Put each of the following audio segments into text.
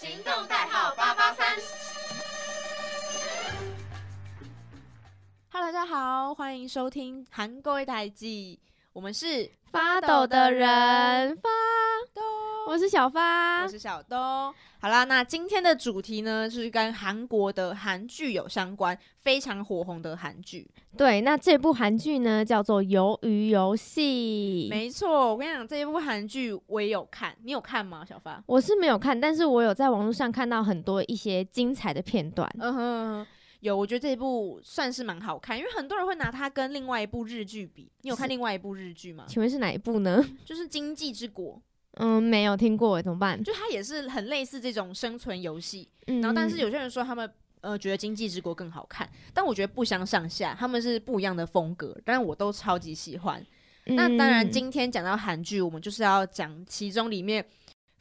行动代号八八三。Hello，大家好，欢迎收听韩国一台记，我们是发抖的人发抖，我是小发，我是小东。好啦，那今天的主题呢，就是跟韩国的韩剧有相关，非常火红的韩剧。对，那这部韩剧呢叫做《鱿鱼游戏》。没错，我跟你讲，这一部韩剧我也有看，你有看吗，小发？我是没有看，但是我有在网络上看到很多一些精彩的片段。嗯哼，有，我觉得这一部算是蛮好看，因为很多人会拿它跟另外一部日剧比。你有看另外一部日剧吗？请问是哪一部呢？就是《经济之国》。嗯，没有听过，怎么办？就它也是很类似这种生存游戏，嗯然后但是有些人说他们呃觉得《经济之国》更好看，但我觉得不相上下，他们是不一样的风格，但我都超级喜欢。那当然，嗯今天讲到韩剧，我们就是要讲其中里面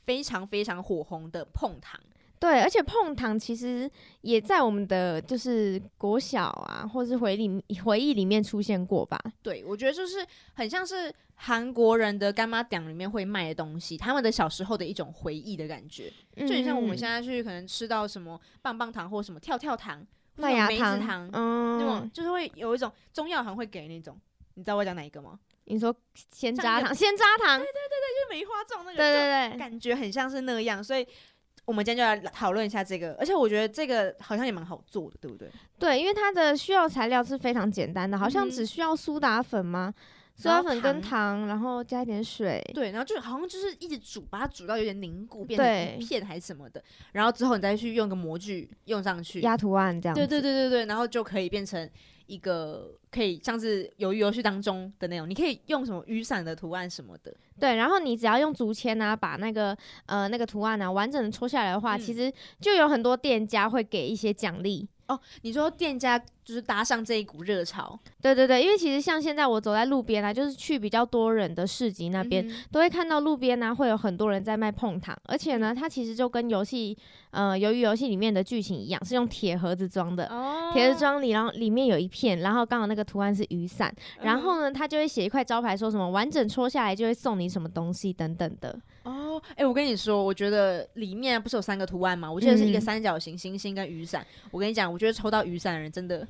非常非常火红的《碰糖》。对，而且碰糖其实也在我们的就是国小啊，或是回里回忆里面出现过吧。对，我觉得就是很像是韩国人的干妈店里面会卖的东西，他们的小时候的一种回忆的感觉，就很像我们嗯。现在去可能吃到什么棒棒糖或什么跳跳糖、或麦芽糖，糖，那种嗯，就是会有一种中药行会给那种，你知道我讲哪一个吗？你说鲜渣糖，鲜渣糖，对对对对，就是梅花状那个，对就对对，感觉很像是那样，所以我们今天就来讨论一下这个，而且我觉得这个好像也蛮好做的，对不对？对，因为它的需要材料是非常简单的，好像只需要苏打粉吗？苏打粉跟糖糖，然后加一点水。对，然后就好像就是一直煮，把它煮到有点凝固，变成一片还是什么的，然后之后你再去用个模具用上去，压图案这样。对对对对对，然后就可以变成一个可以像是鱿鱼游戏当中的那种，你可以用什么雨伞的图案什么的，对然后你只要用竹签啊，把那个呃那个图案啊完整的戳下来的话，嗯其实就有很多店家会给一些奖励。哦，你说店家就是搭上这一股热潮对对对，因为其实像现在我走在路边啊，就是去比较多人的市集那边，嗯都会看到路边呢、会有很多人在卖碰糖，而且呢，它其实就跟游戏呃由于游戏里面的剧情一样，是用铁盒子装的。哦铁盒装里，然后里面有一片，然后刚好那个图案是雨伞，然后呢，他就会写一块招牌，说什么完整戳下来就会送你什么东西等等的。哦，哎、我跟你说，我觉得里面不是有三个图案吗？我记得是一个嗯三角形、星星跟雨伞。我跟你讲，我觉得抽到雨伞的人，真的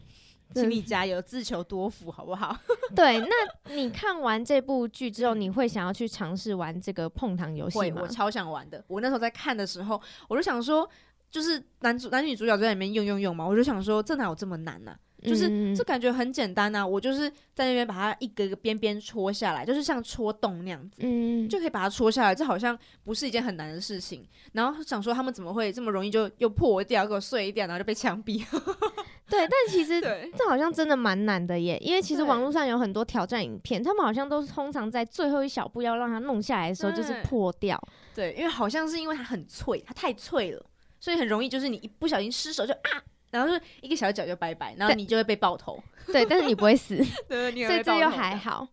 请你加油，自求多福，好不好？对，那你看完这部剧之后，嗯你会想要去尝试玩这个碰糖游戏，吗我？超想玩的。我那时候在看的时候，我就想说，就是男主男女主角在里面用用用嘛，我就想说，这哪有这么难呢、就是嗯这感觉很简单呐、我就是在那边把它一个一个边边戳下来，就是像戳洞那样子。嗯，就可以把它戳下来，这好像不是一件很难的事情。然后想说他们怎么会这么容易就又破掉，给我碎掉，然后就被枪毙。对，但其实，这好像真的蛮难的耶，因为其实网络上有很多挑战影片，他们好像都是通常在最后一小步要让它弄下来的时候，就是破掉。对，因为好像是因为它很脆，它太脆了，所以很容易就是你一不小心失手就啊，然后就一个小脚就拜拜，然后你就会被爆头。对，但是你不会死，对，你所以这又还。好。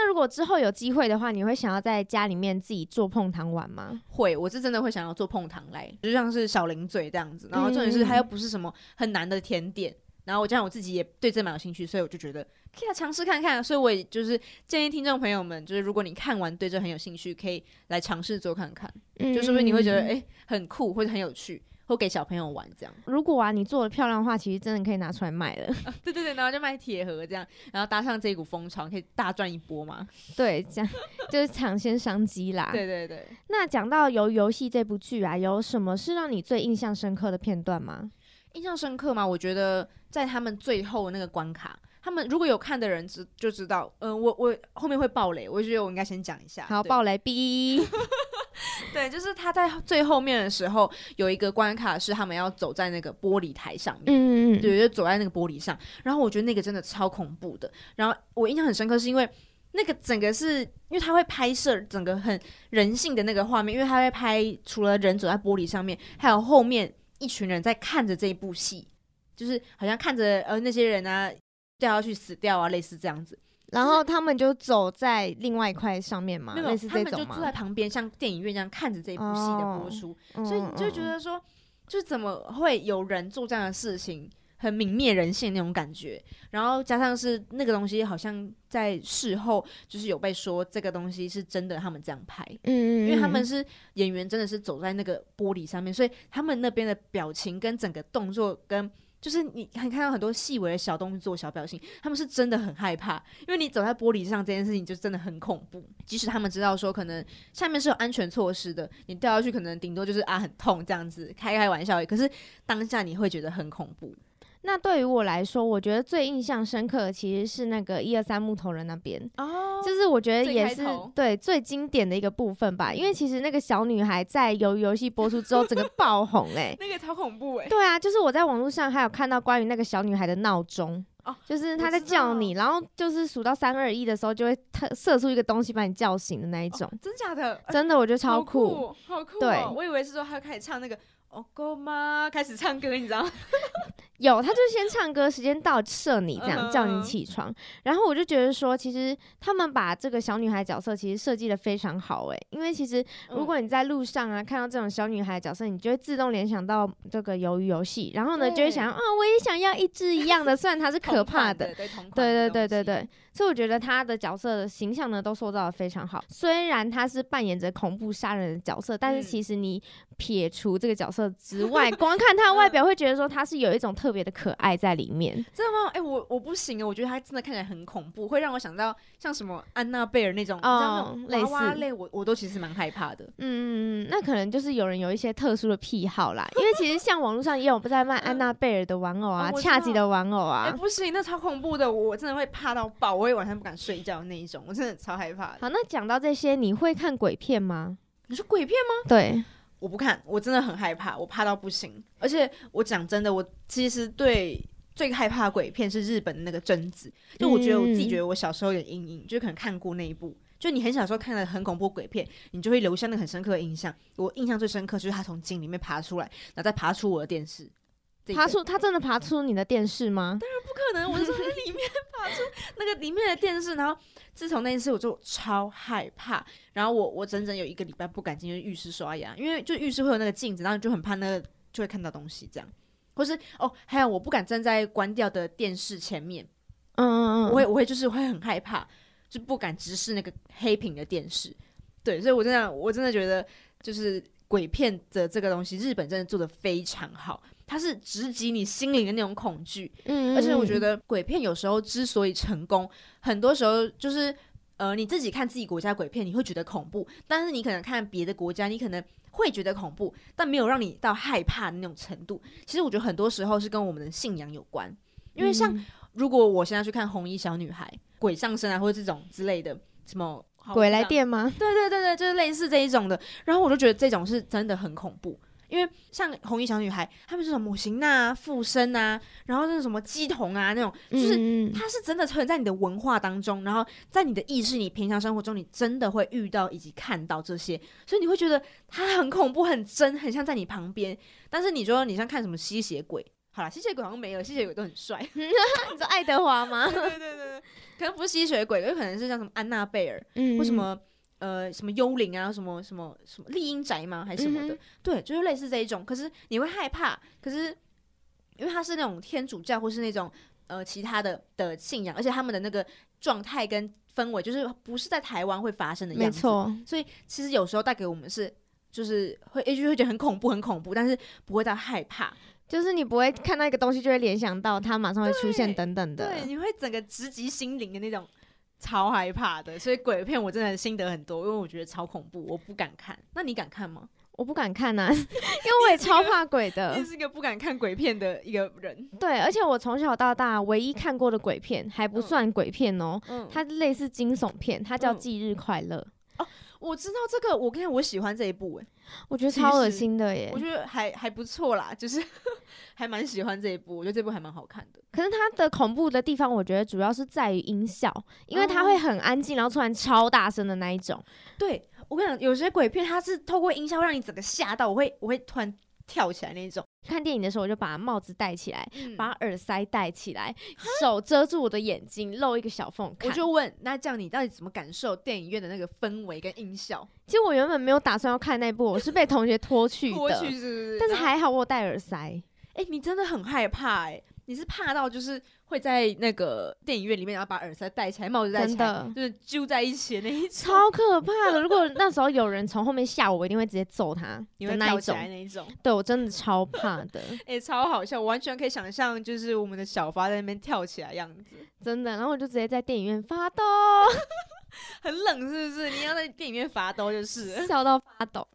那如果之后有机会的话，你会想要在家里面自己做碰糖玩吗？会，我是真的会想要做碰糖来，就像是小零嘴这样子。然后重点是它又不是什么很难的甜点。然后我加上我自己也对这蛮有兴趣，所以我就觉得可以来尝试看看。所以我也就是建议听众朋友们，就是如果你看完对这很有兴趣，可以来尝试做看看，嗯就是不是你会觉得诶很酷或者很有趣，或给小朋友玩这样。如果啊你做的漂亮的话，其实真的可以拿出来卖了。对对对，然后就卖铁盒这样，然后搭上这一股风潮，可以大赚一波嘛。对，这样就是抢先商机啦。对对对，那讲到《游游戏》这部剧啊，有什么是让你最印象深刻的片段吗？印象深刻吗？我觉得在他们最后那个关卡，他们如果有看的人知就知道，嗯、我我后面会爆雷，我觉得我应该先讲一下。好，爆雷 B。对，就是他在最后面的时候有一个关卡是他们要走在那个玻璃台上面。嗯嗯，对，就走在那个玻璃上，然后我觉得那个真的超恐怖的。然后我印象很深刻，是因为那个整个是因为他会拍摄整个很人性的那个画面，因为他会拍除了人走在玻璃上面，还有后面一群人在看着这一部戏，就是好像看着呃那些人啊掉下去死掉啊，类似这样子。然后他们就走在另外一块上面嘛，他们就？坐在旁边，像电影院这样看着这一部戏的播出，嗯所以你就觉嗯得说，就怎么会有人做这样的事情，很泯灭人性那种感觉。然后加上是那个东西，好像在事后就是有被说这个东西是真的，他们这样拍。嗯，因为他们是演员，真的是走在那个玻璃上面，所以他们那边的表情跟整个动作跟。就是你看看到很多细微的小动作、小表情，他们是真的很害怕，因为你走在玻璃上这件事情就真的很恐怖。即使他们知道说可能下面是有安全措施的，你掉下去可能顶多就是啊很痛这样子，开开玩笑。可是当下你会觉得很恐怖。那对于我来说，我觉得最印象深刻的其实是那个一二三木头人那边哦就是我觉得也是对最经典的一个部分吧。因为其实那个小女孩在游游戏播出之后，整个爆红哎、那个超恐怖哎、对啊，就是我在网络上还有看到关于那个小女孩的闹钟。哦就是她在叫你，然后就是数到三二一的时候，就会特射出一个东西把你叫醒的那一种。哦真假的？真的，我觉得超好酷。酷，好酷、哦！对我以为是说他开始唱那个。哦，够吗？开始唱歌，你知道吗？有，他就先唱歌，时间到射你，这样叫你嗯起床。然后我就觉得说，其实他们把这个小女孩角色其实设计的非常好诶，因为其实如果你在路上啊看到这种小女孩角色，你就会自动联想到这个鱿鱼游戏，然后呢就会想要啊，我也想要一只一样的，虽然它是可怕的。对对的对对对对，所以我觉得他的角色的形象呢都塑造的非常好。虽然他是扮演着恐怖杀人的角色，但是嗯其实你撇除这个角色之外，光看他的外表会觉得说他是有一种特别的可爱在里面。真的吗？哎、我我不行啊，我觉得他真的看起来很恐怖，会让我想到像什么安娜贝尔那种，你知道哦类那种娃娃似类，我我都其实蛮害怕的。嗯嗯嗯，那可能就是有人有一些特殊的癖好啦，因为其实像网络上也有不在卖安娜贝尔的玩偶啊恰吉的玩偶哎、啊。不行，那超恐怖的，我真的会怕到爆，我会晚上不敢睡觉那一种，我真的超害怕的。好，那讲到这些，你会看鬼片吗？你说鬼片吗？对，我不看，我真的很害怕，我怕到不行。而且我讲真的，我其实对最害怕的鬼片是日本的那个贞子，就我觉得我自己嗯觉得我小时候有点阴影，就可能看过那一部。就你很小时候看的很恐怖鬼片，你就会留下那个很深刻的印象。我印象最深刻就是他从井里面爬出来，然后再爬出我的电视。这个爬出他真的爬出你的电视吗？当然不可能，我是从那里面爬出那个里面的电视，然后自从那一次我就超害怕，然后我我整整有一个礼拜不敢进去浴室刷牙，因为就浴室会有那个镜子，然后就很怕那个就会看到东西这样，或是哦，还有我不敢站在关掉的电视前面，嗯嗯嗯，我会我会就是会很害怕，就不敢直视那个黑屏的电视，对，所以我真的我真的觉得就是鬼片的这个东西，日本真的做的非常好。它是直击你心灵的那种恐惧，嗯，嗯而且我觉嗯得鬼片有时候之所以成功，很多时候就是呃你自己看自己国家鬼片，你会觉得恐怖，但是你可能看别的国家，你可能会觉得恐怖，但没有让你到害怕的那种程度。其实我觉得很多时候是跟我们的信仰有关，因为像嗯如果我现在去看红衣小女孩、鬼上身啊，或者这种之类的什么鬼来，电吗？对对对对，就是类似这一种的，然后我就觉得这种是真的很恐怖。因为像红衣小女孩，他们是什么母型呐、附身啊，然后是什么鸡童啊那种，就是它是真的存在你的文化当中，然后在你的意识、你平常生活中，你真的会遇到以及看到这些，所以你会觉得它很恐怖、很真、很像在你旁边。但是你说你像看什么吸血鬼，好了，吸血鬼好像没有，吸血鬼都很帅。你说爱德华吗？对对对对，可能不是吸血鬼，有可能是像什么安娜贝尔，嗯或什么呃什么幽灵啊，什么什么什么丽英宅吗？还是什么的？嗯对，就是类似这一种。可是你会害怕，可是因为它是那种天主教或是那种呃其他的的信仰，而且他们的那个状态跟氛围，就是不是在台湾会发生的样子。没错，所以其实有时候带给我们是。就是会，就会觉得很恐怖，很恐怖，但是不会到害怕。就是你不会看到一个东西就会联想到它马上会出现等等的。对，你会整个直击心灵的那种，超害怕的。所以鬼片我真的心得很多，因为我觉得超恐怖，我不敢看。那你敢看吗？我不敢看呐、因为我也超怕鬼的你。是一个不敢看鬼片的一个人。对，而且我从小到大唯一看过的鬼片还不嗯算鬼片哦，嗯，它类似惊悚片，它叫《嗯忌日快乐》，哦我知道这个，我跟你，我喜欢这一部诶，我觉得超恶心的耶我。觉得还还不错啦，就是 还蛮喜欢这一部，我觉得这部还蛮好看的。可是它的恐怖的地方，我觉得主要是在于音效，因为它哦会很安静，然后突然超大声的那一种。对我跟你讲，有些鬼片它是透过音效让你整个吓到，我会我会突然跳起来那种。看电影的时候，我就把帽子戴起来，嗯把耳塞戴起来，手遮住我的眼睛，露一个小缝看。我就问，那这样你到底怎么感受电影院的那个氛围跟音效？其实我原本没有打算要看那部，我是被同学拖去 的，过去是不是？但是还好我有戴耳塞。哎、你真的很害怕哎、你是怕到就是会在那个电影院里面，然后把耳塞戴起来，帽子戴起来，就是揪在一起的那一种，超可怕的！如果那时候有人从后面吓我，我一定会直接揍他 你的那一种对我真的超怕的，哎、超好笑，我完全可以想象，就是我们的小发在那边跳起来样子，真的。然后我就直接在电影院发抖，很冷是不是？你要在电影院发抖就是了。笑到发抖。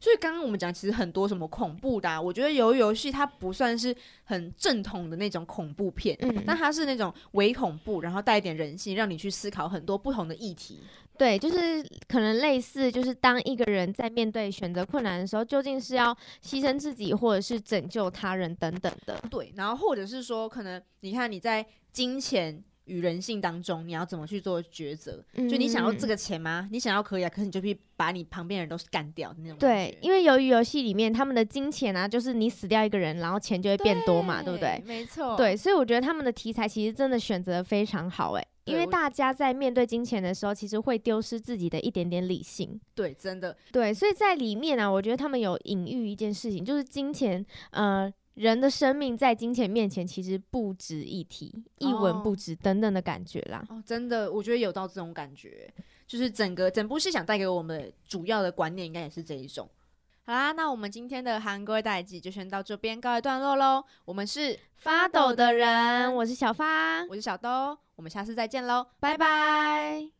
所以刚刚我们讲，其实很多什么恐怖的、啊，我觉得鱿鱼游戏它不算是很正统的那种恐怖片，嗯，但它是那种伪恐怖，然后带一点人性，让你去思考很多不同的议题。对，就是可能类似，就是当一个人在面对选择困难的时候，究竟是要牺牲自己，或者是拯救他人等等的。对，然后或者是说，可能你看你在金钱与人性当中，你要怎么去做抉择？就你想要这个。钱吗？你想要可以啊，可是你就去把你旁边人都是干掉那种。，对因为由于游戏里面他们的金钱啊，就是你死掉一个人，然后钱就会变多嘛，对不对？没错。对，所以我觉得他们的题材其实真的选择非常好，诶，因为大家在面对金钱的时候，其实会丢失自己的一点点理性。对，真的对，所以在里面啊，我觉得他们有隐喻一件事情，就是金钱，呃，人的生命在金钱面前其实不值一提，一文哦不值等等的感觉啦。哦，真的，我觉得有到这种感觉，就是整个整部戏想带给我们的主要的观念，应该也是这一种。好啦，那我们今天的韩国代记就先到这边告一段落喽。我们是发抖的人，我是小发，我是小兜，我们下次再见喽，拜拜。